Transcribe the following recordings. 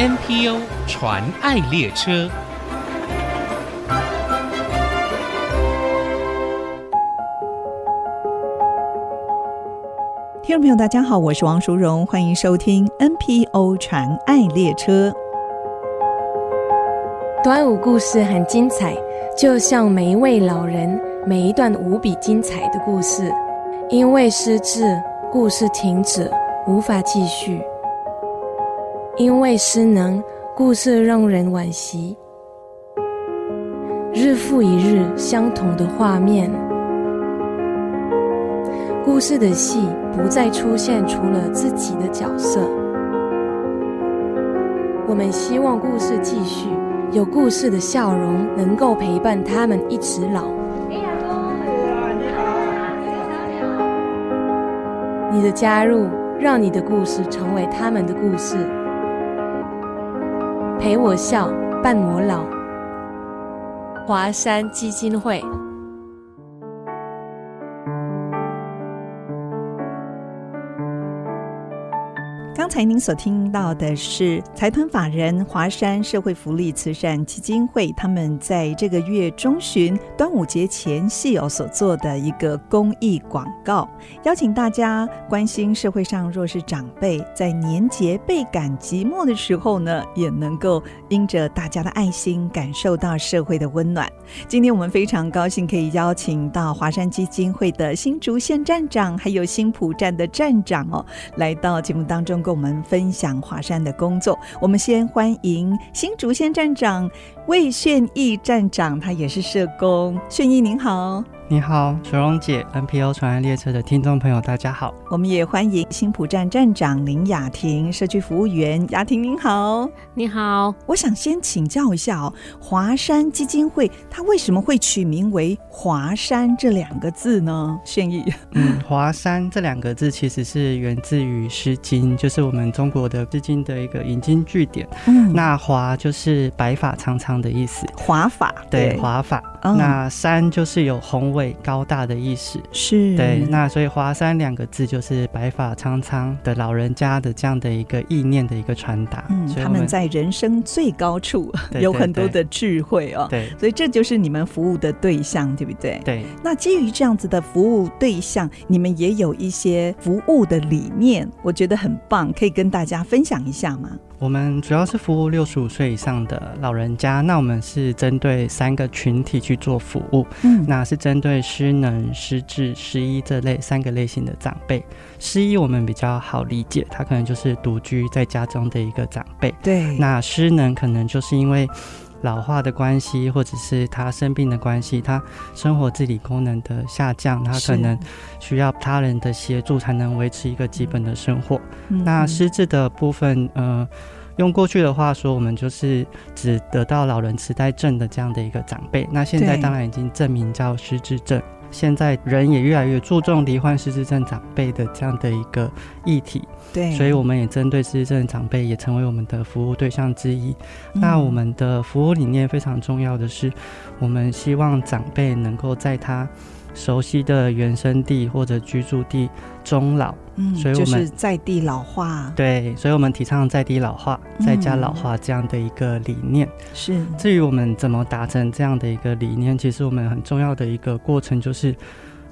NPO 传爱列车。听众朋友，大家好，我是王淑荣，欢迎收听 NPO 传爱列车。端午故事很精彩，就像每一位老人，每一段无比精彩的故事，因为失智，故事停止，无法继续；因为失能，故事让人惋惜。日复一日，相同的画面。故事的戏不再出现除了自己的角色，我们希望故事继续，有故事的笑容能够陪伴他们一直老。你的加入，让你的故事成为他们的故事，陪我笑，伴我老。华山基金会。刚才您所听到的是财团法人华山社会福利慈善基金会，他们在这个月中旬端午节前夕哦所做的一个公益广告，邀请大家关心社会上弱势长辈，在年节倍感寂寞的时候呢，也能够因着大家的爱心，感受到社会的温暖。今天我们非常高兴可以邀请到华山基金会的新竹县站长，还有新埔站的站长哦，来到节目当中。跟我我们分享华山的工作，我们先欢迎新竹县站长魏炫逸站长，他也是社工。炫逸您好。你好，淑荣姐，NPO 传爱列车的听众朋友，大家好。我们也欢迎新浦站站长林雅婷，社区服务员，雅婷您好。你好，我想先请教一下哦，华山基金会它为什么会取名为华山这两个字呢？炫毅，嗯，华山这两个字其实是源自于《诗经》，就是我们中国的《诗经》的一个引经据典。嗯，那华就是白发苍苍的意思，华发，对，华发。嗯、那山就是有宏伟高大的意思，是对。那所以华山两个字就是白发苍苍的老人家的这样的一个意念的一个传达。嗯，他们在人生最高处 有很多的智慧哦。对，所以这就是你们服务的对象，对不对？对。那基于这样子的服务对象，你们也有一些服务的理念，我觉得很棒，可以跟大家分享一下吗？我们主要是服务六十五岁以上的老人家，那我们是针对三个群体去做服务，嗯，那是针对失能、失智、失医这类三个类型的长辈。失医我们比较好理解，他可能就是独居在家中的一个长辈，对。那失能可能就是因为。老化的关系，或者是他生病的关系，他生活自理功能的下降，他可能需要他人的协助才能维持一个基本的生活。嗯、那失智的部分，呃，用过去的话说，我们就是只得到老人痴呆症的这样的一个长辈。那现在当然已经证明叫失智症。现在人也越来越注重罹患失智症长辈的这样的一个议题，对，所以我们也针对失智症长辈也成为我们的服务对象之一。嗯。那我们的服务理念非常重要的是，我们希望长辈能够在他熟悉的原生地或者居住地终老，嗯，所以我们就是在地老化，对，所以我们提倡在地老化、在家老化这样的一个理念。是，至于我们怎么达成这样的一个理念，其实我们很重要的一个过程就是，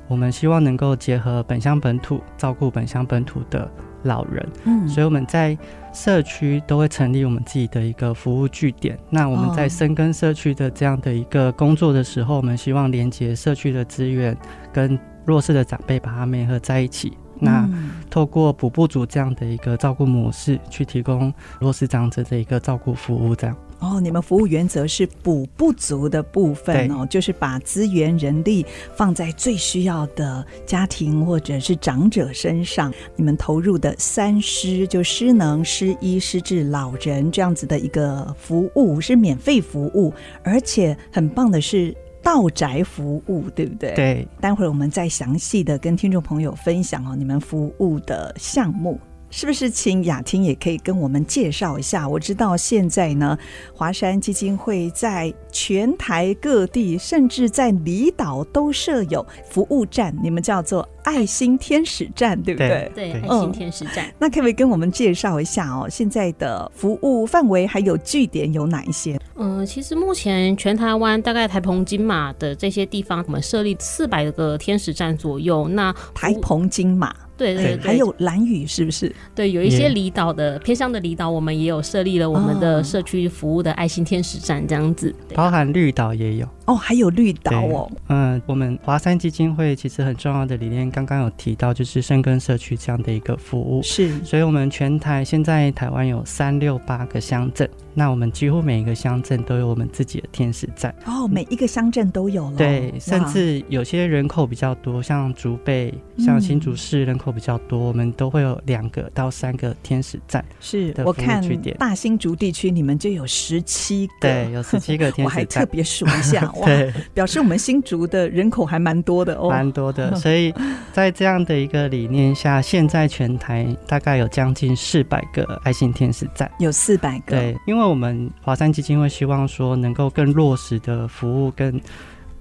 我们希望能够结合本乡本土，照顾本乡本土的老人，嗯，所以我们在社区都会成立我们自己的一个服务据点。那我们在深耕社区的这样的一个工作的时候，我们希望连接社区的资源，跟弱势的长辈把它们合在一起。那透过补不足这样的一个照顾模式，去提供弱势长者的一个照顾服务，这样。哦，你们服务原则是补不足的部分哦，就是把资源人力放在最需要的家庭或者是长者身上。你们投入的三师就失能、失医、失智老人这样子的一个服务是免费服务，而且很棒的是道宅服务，对不对？对。待会儿我们再详细的跟听众朋友分享哦，你们服务的项目。是不是请雅婷也可以跟我们介绍一下？我知道现在呢，华山基金会在全台各地，甚至在离岛都设有服务站，你们叫做爱心天使站，对不对？对，对，爱心天使站。嗯，那可不可以跟我们介绍一下哦？现在的服务范围还有据点有哪一些？嗯，其实目前全台湾大概台澎金马的这些地方，我们设立四百个天使站左右。那台澎金马。对对，对，还有蓝屿是不是？对，有一些离岛的、偏乡的离岛，我们也有设立了我们的社区服务的爱心天使站，这样子，包含绿岛也有。哦，还有绿岛哦。嗯，我们华山基金会其实很重要的理念，刚刚有提到，就是深耕社区这样的一个服务。是，所以我们全台现在台湾有三六八个乡镇，那我们几乎每一个乡镇都有我们自己的天使站。哦，每一个乡镇都有了。对，甚至有些人口比较多，像竹北、像新竹市人口比较多，嗯、我们都会有两个到三个天使站。是我看大新竹地区，你们就有十七个，对，有十七个 天使站。我还特别数一下。哇，表示我们新竹的人口还蛮多的哦，蛮多的。所以在这样的一个理念下，现在全台大概有将近四百个爱心天使站，有四百个。对，因为我们华山基金会希望说能够更落实的服务更。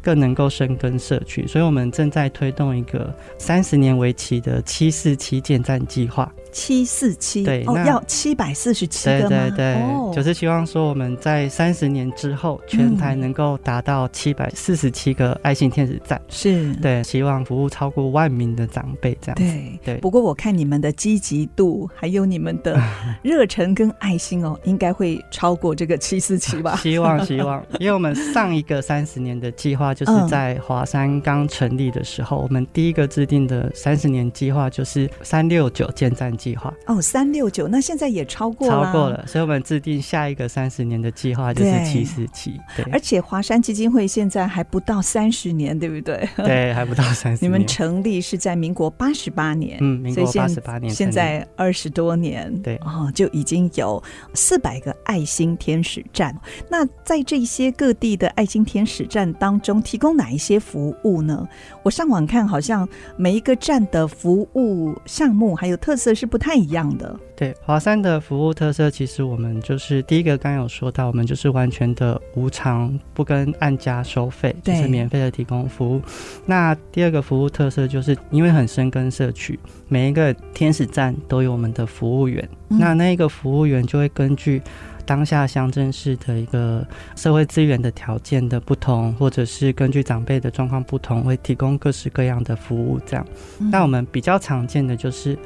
更能够深耕社区，所以我们正在推动一个三十年为期的七四七建站计划。七四七，对，哦，要七百四十七个吗？对对对，哦，就是希望说我们在三十年之后，全台能够达到七百四十七个爱心天使站。是，对，希望服务超过万名的长辈这样子。对对。不过我看你们的积极度，还有你们的 热忱跟爱心哦，应该会超过这个七四七吧？希望希望，因为我们上一个三十年的计划就是在华山刚成立的时候，嗯，我们第一个制定的三十年计划就是三六九建站计划哦，三六九，那现在也超过了，超过了，所以我们制定下一个三十年的计划就是七十七。对，而且华山基金会现在还不到三十年，对不对？对，还不到三十 年。你们成立是在民国八十八年，嗯，民国八十八年，现在二十多年，对，哦，就已经有四百个爱心天使站。那在这些各地的爱心天使站当中，提供哪一些服务呢？我上网看，好像每一个站的服务项目还有特色是不。太一样的。对，华山的服务特色，其实我们就是第一个，刚有说到，我们就是完全的无偿，不跟按家收费，就是免费的提供服务。那第二个服务特色，就是因为很深耕社区，每一个天使站都有我们的服务员，嗯、那那一个服务员就会根据当下乡镇市的一个社会资源的条件的不同，或者是根据长辈的状况不同，会提供各式各样的服务。这样，嗯、那我们比较常见的就是。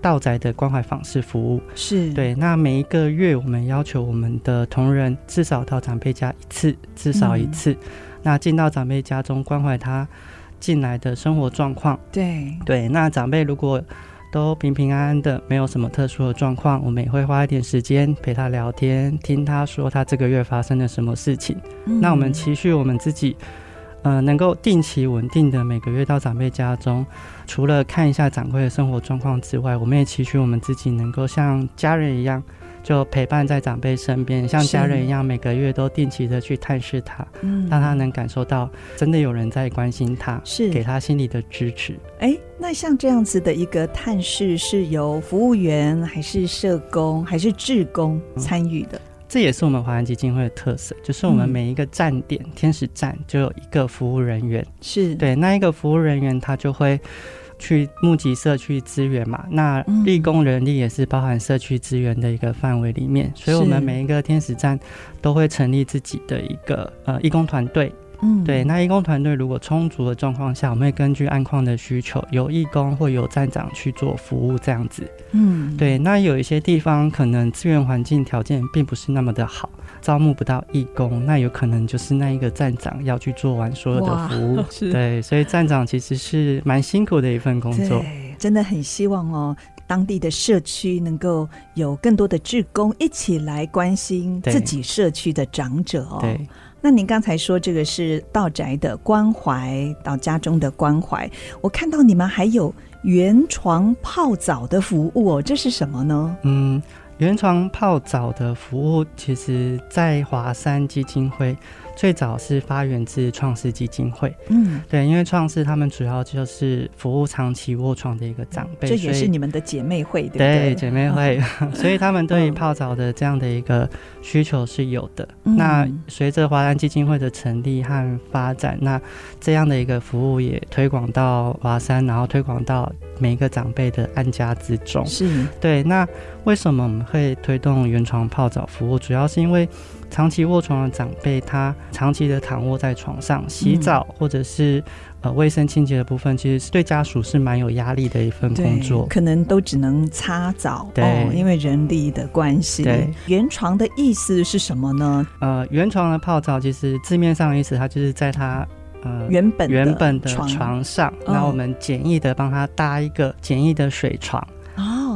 到宅的关怀访视服务是对，那每一个月我们要求我们的同仁至少到长辈家一次，至少一次。嗯、那进到长辈家中关怀他进来的生活状况。对对，那长辈如果都平平安安的，没有什么特殊的状况，我们也会花一点时间陪他聊天，听他说他这个月发生了什么事情。嗯、那我们期许我们自己。呃，能够定期稳定的每个月到长辈家中，除了看一下长辈的生活状况之外，我们也期许我们自己能够像家人一样，就陪伴在长辈身边，像家人一样，每个月都定期的去探视他，嗯，让他能感受到真的有人在关心他，是给他心理的支持。哎、欸，那像这样子的一个探视，是由服务员还是社工还是志工参与的？嗯这也是我们华人基金会的特色，就是我们每一个站点、嗯、天使站就有一个服务人员，是对那一个服务人员，他就会去募集社区资源嘛。那立功人力也是包含社区资源的一个范围里面，所以我们每一个天使站都会成立自己的一个呃义工团队。嗯，对，那义工团队如果充足的状况下，我们会根据案况的需求，由义工或由站长去做服务，这样子。嗯，对，那有一些地方可能资源环境条件并不是那么的好，招募不到义工，那有可能就是那一个站长要去做完所有的服务。对，所以站长其实是蛮辛苦的一份工作。对，真的很希望哦，当地的社区能够有更多的志工一起来关心自己社区的长者哦。对。那您刚才说这个是道宅的关怀，到家中的关怀，我看到你们还有圆床泡澡的服务哦，这是什么呢？嗯，原床泡澡的服务，其实在华山基金会。最早是发源自创世基金会，嗯，对，因为创世他们主要就是服务长期卧床的一个长辈，这也是你们的姐妹会，对不对？对，姐妹会，嗯、所以他们对于泡澡的这样的一个需求是有的。嗯、那随着华山基金会的成立和发展，那这样的一个服务也推广到华山，然后推广到每一个长辈的安家之中。是对。那为什么我们会推动原床泡澡服务？主要是因为。长期卧床的长辈，他长期的躺卧在床上洗澡，或者是呃卫生清洁的部分，其实是对家属是蛮有压力的一份工作。可能都只能擦澡，对、哦，因为人力的关系。对，原床的意思是什么呢？呃，原床的泡澡，其实字面上的意思，它就是在它呃原本原本的床上，那我们简易的帮他搭一个简易的水床。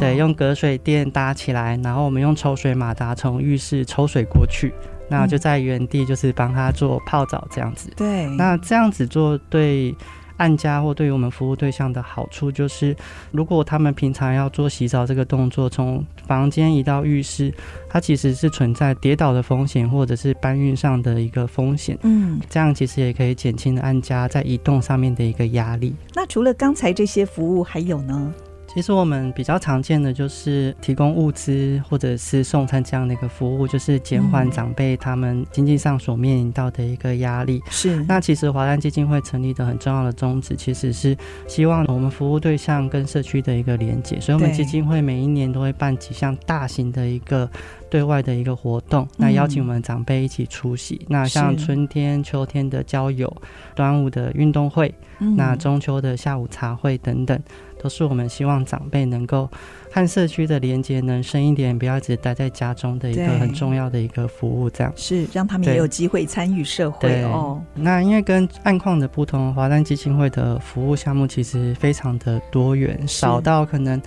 哦，对，用隔水垫搭起来，然后我们用抽水马达从浴室抽水过去，那就在原地就是帮他做泡澡这样子。对，那这样子做对按家或对于我们服务对象的好处就是，如果他们平常要做洗澡这个动作，从房间移到浴室，它其实是存在跌倒的风险或者是搬运上的一个风险。嗯，这样其实也可以减轻按家在移动上面的一个压力。那除了刚才这些服务，还有呢？其实我们比较常见的就是提供物资或者是送餐这样的一个服务，就是减缓长辈他们经济上所面临到的一个压力。是。那其实华山基金会成立的很重要的宗旨，其实是希望我们服务对象跟社区的一个连接。所以，我们基金会每一年都会办几项大型的一个对外的一个活动，那邀请我们长辈一起出席。那像春天、秋天的郊游，端午的运动会，那中秋的下午茶会等等。都是我们希望长辈能够和社区的连接能深一点，不要只待在家中的一个很重要的一个服务，这样。是让他们也有机会参与社会哦。那因为跟案况的不同，华山基金会的服务项目其实非常的多元，少到可能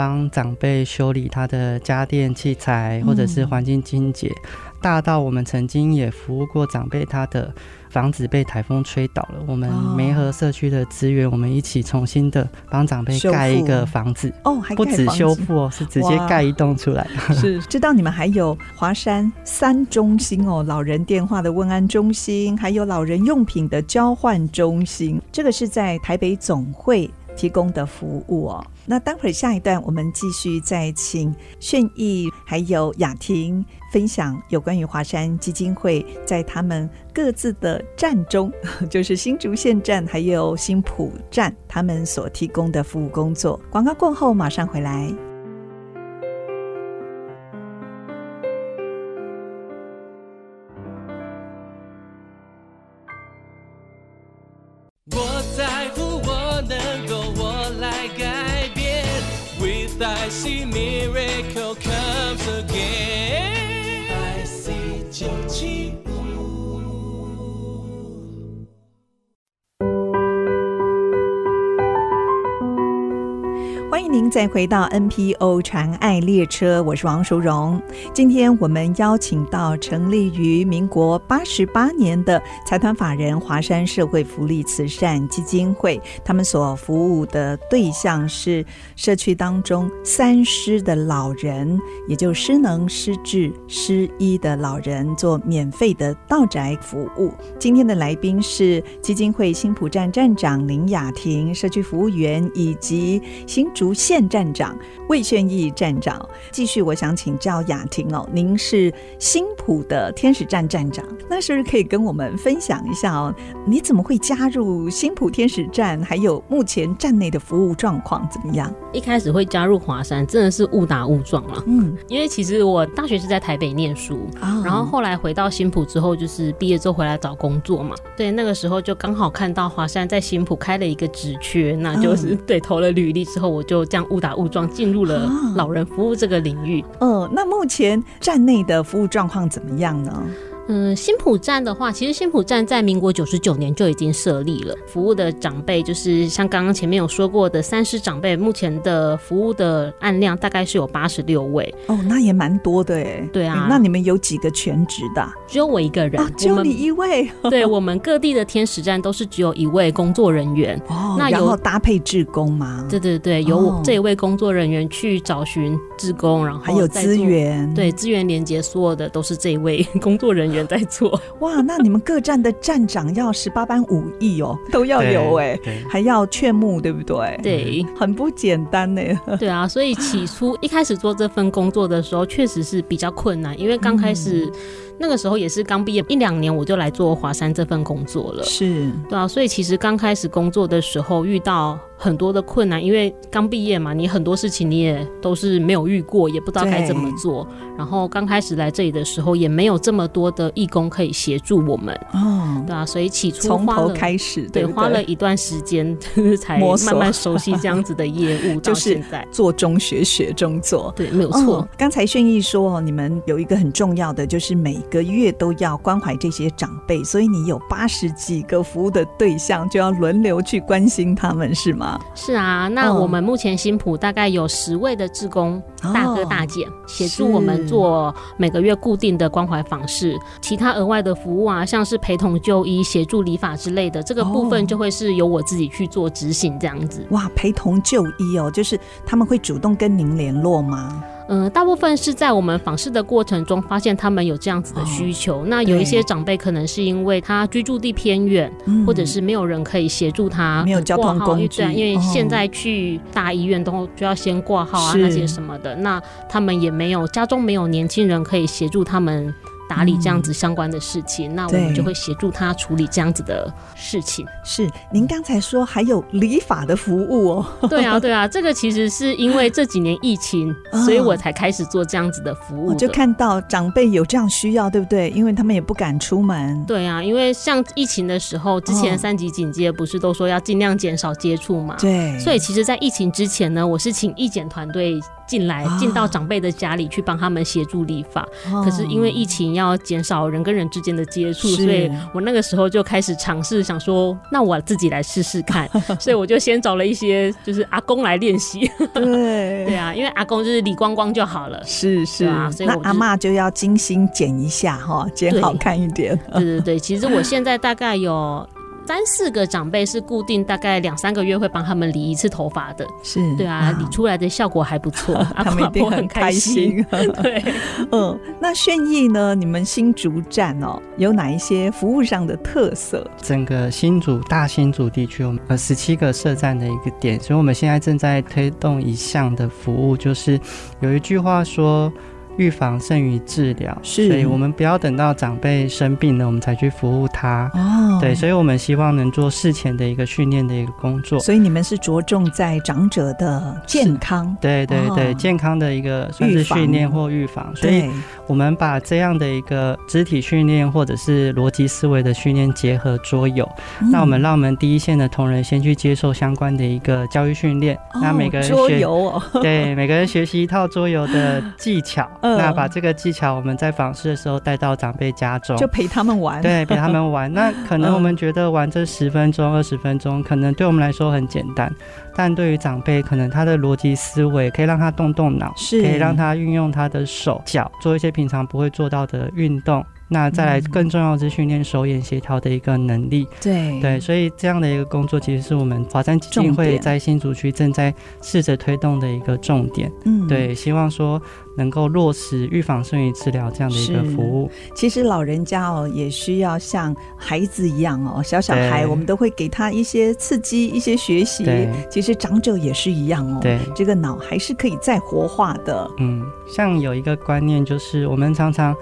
帮长辈修理他的家电器材，或者是环境清洁，嗯，大到我们曾经也服务过长辈他的。房子被台风吹倒了，我们梅河社区的资源，我们一起重新的帮长辈盖一个房子哦，还不止修复哦，是直接盖一栋出来。是知道你们还有华山三中心哦，老人电话的问安中心，还有老人用品的交换中心，这个是在台北总会提供的服务哦。那待会儿下一段，我们继续再请炫逸还有雅婷分享有关于华山基金会在他们各自的站中，就是新竹县站还有新浦站，他们所提供的服务工作。广告过后马上回来。See miracle comes again. 再回到 NPO 传爱列车，我是王淑荣。今天我们邀请到成立于民国八十八年的财团法人华山社会福利慈善基金会，他们所服务的对象是社区当中三失的老人，也就失能、失智、失医的老人，做免费的到宅服务。今天的来宾是基金会新埔站站长林雅婷，社区服务员，以及新竹县。站长魏炫毅站长，继续，我想请教雅婷哦，您是新浦的天使站站长，那是不是可以跟我们分享一下哦？你怎么会加入新浦天使站？还有目前站内的服务状况怎么样？一开始会加入华山，真的是误打误撞了。嗯，因为其实我大学是在台北念书，哦，然后后来回到新浦之后，就是毕业之后回来找工作嘛。对，那个时候就刚好看到华山在新浦开了一个职缺，那就是，嗯，对，投了履历之后，我就这样。误打误撞进入了老人服务这个领域。哦，呃，那目前站内的服务状况怎么样呢？嗯，新浦站的话，其实新浦站在民国九十九年就已经设立了，服务的长辈就是像刚刚前面有说过的三师长辈，目前的服务的案量大概是有八十六位。哦，那也蛮多的哎。对啊，那你们有几个全职的？只有我一个人，啊、只有你一位。对，我们各地的天使站都是只有一位工作人员。哦，那有然后搭配志工吗？对对对，由我这一位工作人员去找寻志工，然后还有资源，对，资源连接所有的都是这一位工作人员在做。哇，那你们各站的站长要十八般武艺哦，都要有哎，还要劝募，对不对？对，很不简单呢。对啊，所以起初一开始做这份工作的时候，确实是比较困难，因为刚开始。嗯那个时候也是刚毕业一两年，我就来做华山这份工作了。是，对啊，所以其实刚开始工作的时候遇到很多的困难，因为刚毕业嘛，你很多事情你也都是没有遇过，也不知道该怎么做。然后刚开始来这里的时候，也没有这么多的义工可以协助我们。哦，对啊，所以起初从头开始，对，对，花了一段时间 才慢慢熟悉这样子的业务。就是在做中学，学中做，对，没有错。刚、哦、才炫逸说哦，你们有一个很重要的，就是每个月都要关怀这些长辈，所以你有八十几个服务的对象，就要轮流去关心他们，是吗？是啊，那我们目前新埔大概有十位的志工、哦、大哥大姐协助我们做每个月固定的关怀访视，其他额外的服务啊，像是陪同就医、协助理法之类的，这个部分就会是由我自己去做执行这样子。哇，陪同就医哦，就是他们会主动跟您联络吗？嗯，大部分是在我们访视的过程中发现他们有这样子的需求。哦、那有一些长辈可能是因为他居住地偏远，或者是没有人可以协助他，没有交通工具。对，因为现在去大医院都就要先挂号啊，那些什么的。那他们也没有家中没有年轻人可以协助他们。打理这样子相关的事情，嗯、那我们就会协助他处理这样子的事情。是，您刚才说还有理法的服务哦？对啊，对啊，这个其实是因为这几年疫情，所以我才开始做这样子的服务的。我就看到长辈有这样需要，对不对？因为他们也不敢出门。对啊，因为像疫情的时候，之前三级警戒不是都说要尽量减少接触嘛？对。所以其实，在疫情之前呢，我是请义检团队。进来进到长辈的家里去帮他们协助理法，哦，可是因为疫情要减少人跟人之间的接触，所以我那个时候就开始尝试想说，那我自己来试试看，所以我就先找了一些就是阿公来练习。对对啊，因为阿公就是理光光就好了，是是啊，所以阿妈就要精心剪一下哈，剪好看一点。对对对，其实我现在大概有。三四个长辈是固定，大概两三个月会帮他们理一次头发的，是对啊，理出来的效果还不错，他们一定很开心。对，嗯，那炫逸呢？你们新竹站哦，有哪一些服务上的特色？整个新竹大新竹地区，我们有十七个设站的一个点，所以我们现在正在推动一项的服务，就是有一句话说。预防胜于治疗，是，所以我们不要等到长辈生病了，我们才去服务他。哦，对，所以我们希望能做事前的一个训练的一个工作。所以你们是着重在长者的健康，对对对，哦、健康的一个算是训练或预防。所以我们把这样的一个肢体训练或者是逻辑思维的训练结合桌游、嗯，那我们让我们第一线的同仁先去接受相关的一个教育训练。哦、那每个人学桌游哦，对，每个人学习一套桌游的技巧。那把这个技巧，我们在访视的时候带到长辈家中，就陪他们玩。对，陪他们玩。那可能我们觉得玩这十分钟、二十分钟，可能对我们来说很简单，但对于长辈，可能他的逻辑思维可以让他动动脑，是可以让他运用他的手脚做一些平常不会做到的运动。那再来更重要的是训练手眼协调的一个能力。对对，所以这样的一个工作，其实是我们华山基金会在新竹区正在试着推动的一个重点。嗯，对，希望说能够落实预防胜于治疗这样的一个服务。其实老人家哦，也需要像孩子一样哦，小小孩我们都会给他一些刺激、一些学习。对，其实长者也是一样哦。对，这个脑还是可以再活化的。嗯，像有一个观念就是，我们常常。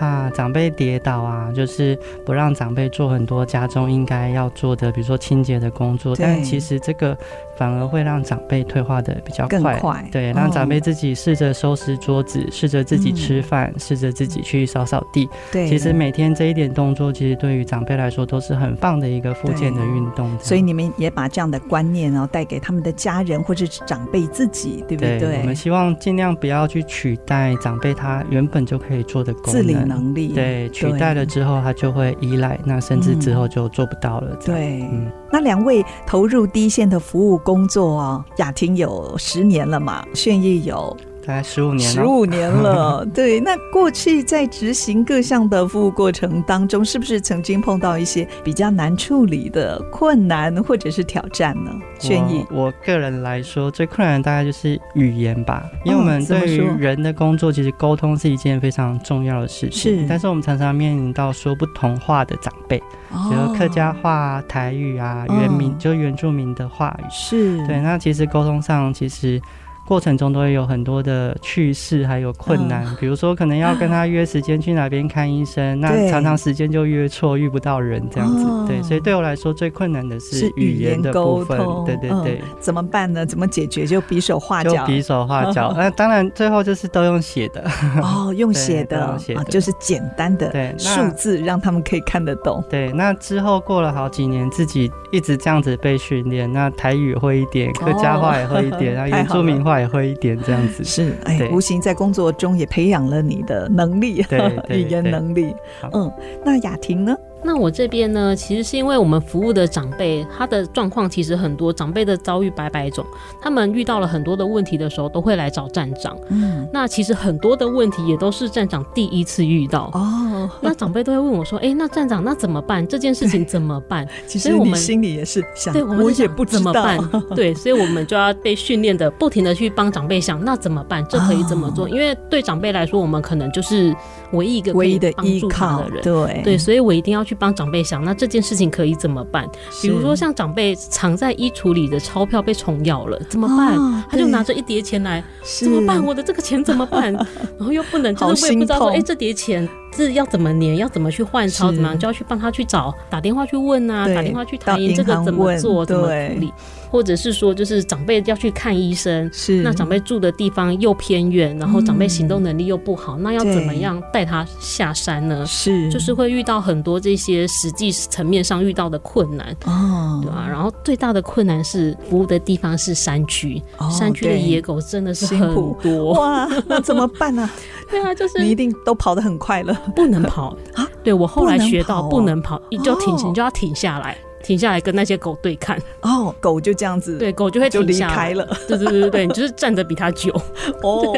怕长辈跌倒啊，就是不让长辈做很多家中应该要做的，比如说清洁的工作。但其实这个反而会让长辈退化的比较快。快。对，让长辈自己试着收拾桌子，试着自己吃饭，试着自己去扫扫地。对，其实每天这一点动作，其实对于长辈来说都是很棒的一个复健的运动。所以你们也把这样的观念哦带给他们的家人或者是长辈自己，对不对？对，我们希望尽量不要去取代长辈他原本就可以做的功能。自理能力。对，取代了之后他就会依赖，那甚至之后就做不到了。对，嗯。那两位投入第一线的服务工工作哦，雅婷有十年了嘛，轩逸有。大概十五年了，十五年了。对，那过去在执行各项的服务过程当中，是不是曾经碰到一些比较难处理的困难或者是挑战呢？绚艺，我个人来说，最困难的大概就是语言吧，因为我们对于人的工作，其实沟通是一件非常重要的事情。是，但是我们常常面临到说不同话的长辈，比如客家话、台语啊、原民就原住民的话语。是对，那其实沟通上其实。过程中都会有很多的趣事，还有困难，嗯、比如说可能要跟他约时间去哪边看医生，那常常时间就约错，遇不到人这样子。哦、对，所以对我来说最困难的是语言的部分。对对对、嗯，怎么办呢？怎么解决？就比手画脚，就 比手画脚。那、哦、当然最后就是都用写的。哦，用 写的，啊，就是简单的对数字，让他们可以看得懂。对，那之后过了好几年，自己一直这样子被训练，那台语会一点，客家话也会一点，然后原住民话。也会一点这样子，是哎，无形在工作中也培养了你的能力，对 语言能力。嗯，那雅婷呢？那我这边呢，其实是因为我们服务的长辈，他的状况其实很多，长辈的遭遇百百种，他们遇到了很多的问题的时候，都会来找站长。嗯，那其实很多的问题也都是站长第一次遇到哦。那长辈都会问我说：“哎、欸，那站长那怎么办？这件事情怎么办？”其实我们心里也是想，对，我们也不知道怎么办。对，所以我们就要被训练的不停的去帮长辈想，那怎么办？这可以怎么做？哦、因为对长辈来说，我们可能就是唯一一个唯一的依靠的人。对对，所以我一定要去帮长辈想，那这件事情可以怎么办？比如说像长辈藏在衣橱里的钞票被虫咬了，怎么办？哦、他就拿着一叠钱来，怎么办？我的这个钱怎么办？然后又不能，就是我也不知道说，哎、欸，这叠钱。是要怎么粘，要怎么去换钞，怎么样就要去帮他去找，打电话去问啊，打电话去谈这个怎么做，怎么处理，或者是说就是长辈要去看医生，是那长辈住的地方又偏远，然后长辈行动能力又不好，那要怎么样带他下山呢？是，就是会遇到很多这些实际层面上遇到的困难哦，对吧？然后最大的困难是服务的地方是山区，山区的野狗真的是很多哇，那怎么办呢？对啊，就是你一定都跑得很快了。不能跑啊！对，我后来学到不能跑，你就停，你就要停下来，停下来跟那些狗对看。哦，狗就这样子，对，狗就会停下来了。对对对对对，你就是站得比它久。哦，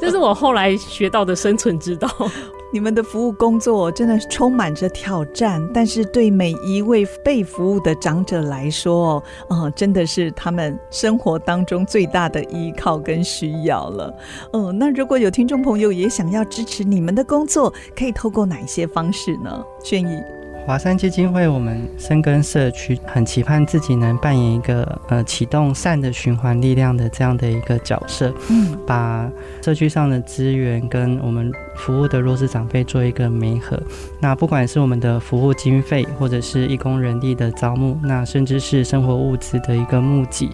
这是我后来学到的生存之道。你们的服务工作真的是充满着挑战，但是对每一位被服务的长者来说，哦，真的是他们生活当中最大的依靠跟需要了。嗯，那如果有听众朋友也想要支持你们的工作，可以透过哪一些方式呢？绚艺。华山基金会，我们深耕社区，很期盼自己能扮演一个呃启动善的循环力量的这样的一个角色，嗯，把社区上的资源跟我们服务的弱势长辈做一个媒合。那不管是我们的服务经费，或者是义工人力的招募，那甚至是生活物资的一个募集。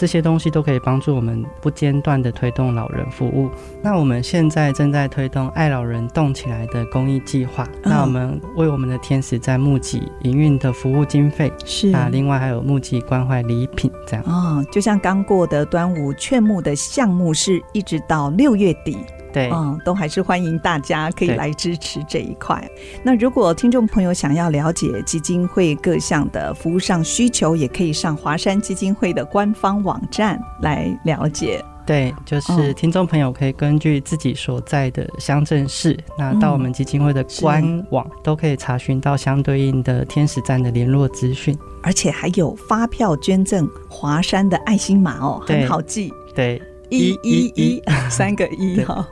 这些东西都可以帮助我们不间断地推动老人服务。那我们现在正在推动“爱老人动起来”的公益计划。那我们为我们的天使在募集营运的服务经费，是啊，另外还有募集关怀礼品这样。哦，就像刚过的端午劝募的项目，是一直到六月底。对，嗯，都还是欢迎大家可以来支持这一块。那如果听众朋友想要了解基金会各项的服务上需求，也可以上华山基金会的官方网站来了解。对，就是听众朋友可以根据自己所在的乡镇市，那到我们基金会的官网都可以查询到相对应的天使站的联络资讯，而且还有发票捐赠华山的爱心码哦，很好记。对。一一一 三个一哈，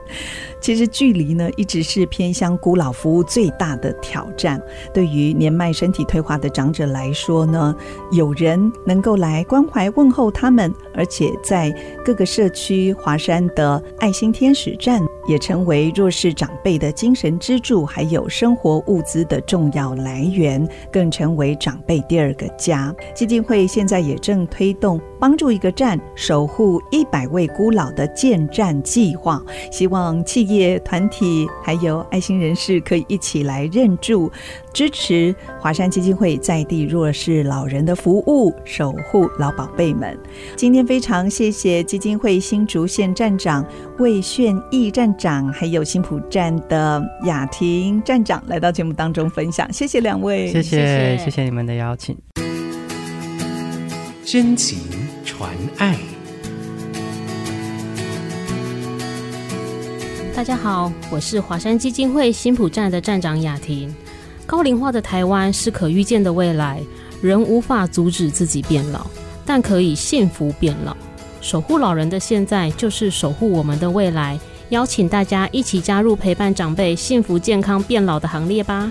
其实距离呢一直是偏乡孤老服务最大的挑战。对于年迈身体退化的长者来说呢，有人能够来关怀问候他们，而且在各个社区华山的爱心天使站也成为弱势长辈的精神支柱，还有生活物资的重要来源，更成为长辈第二个家。基金会现在也正推动帮助一个站守护一百位孤老的建站计划，希望企业、团体还有爱心人士可以一起来认助，支持华山基金会在地弱势老人的服务，守护老宝贝们。今天非常谢谢基金会新竹县站长魏炫义站长，还有新埔站的雅婷站长来到节目当中分享，谢谢两位，谢谢。谢谢。你们的邀请，真情传爱。大家好，我是华山基金会新埔站的站长雅婷。高龄化的台湾是可预见的未来，人无法阻止自己变老，但可以幸福变老。守护老人的现在，就是守护我们的未来。邀请大家一起加入陪伴长辈幸福健康变老的行列吧。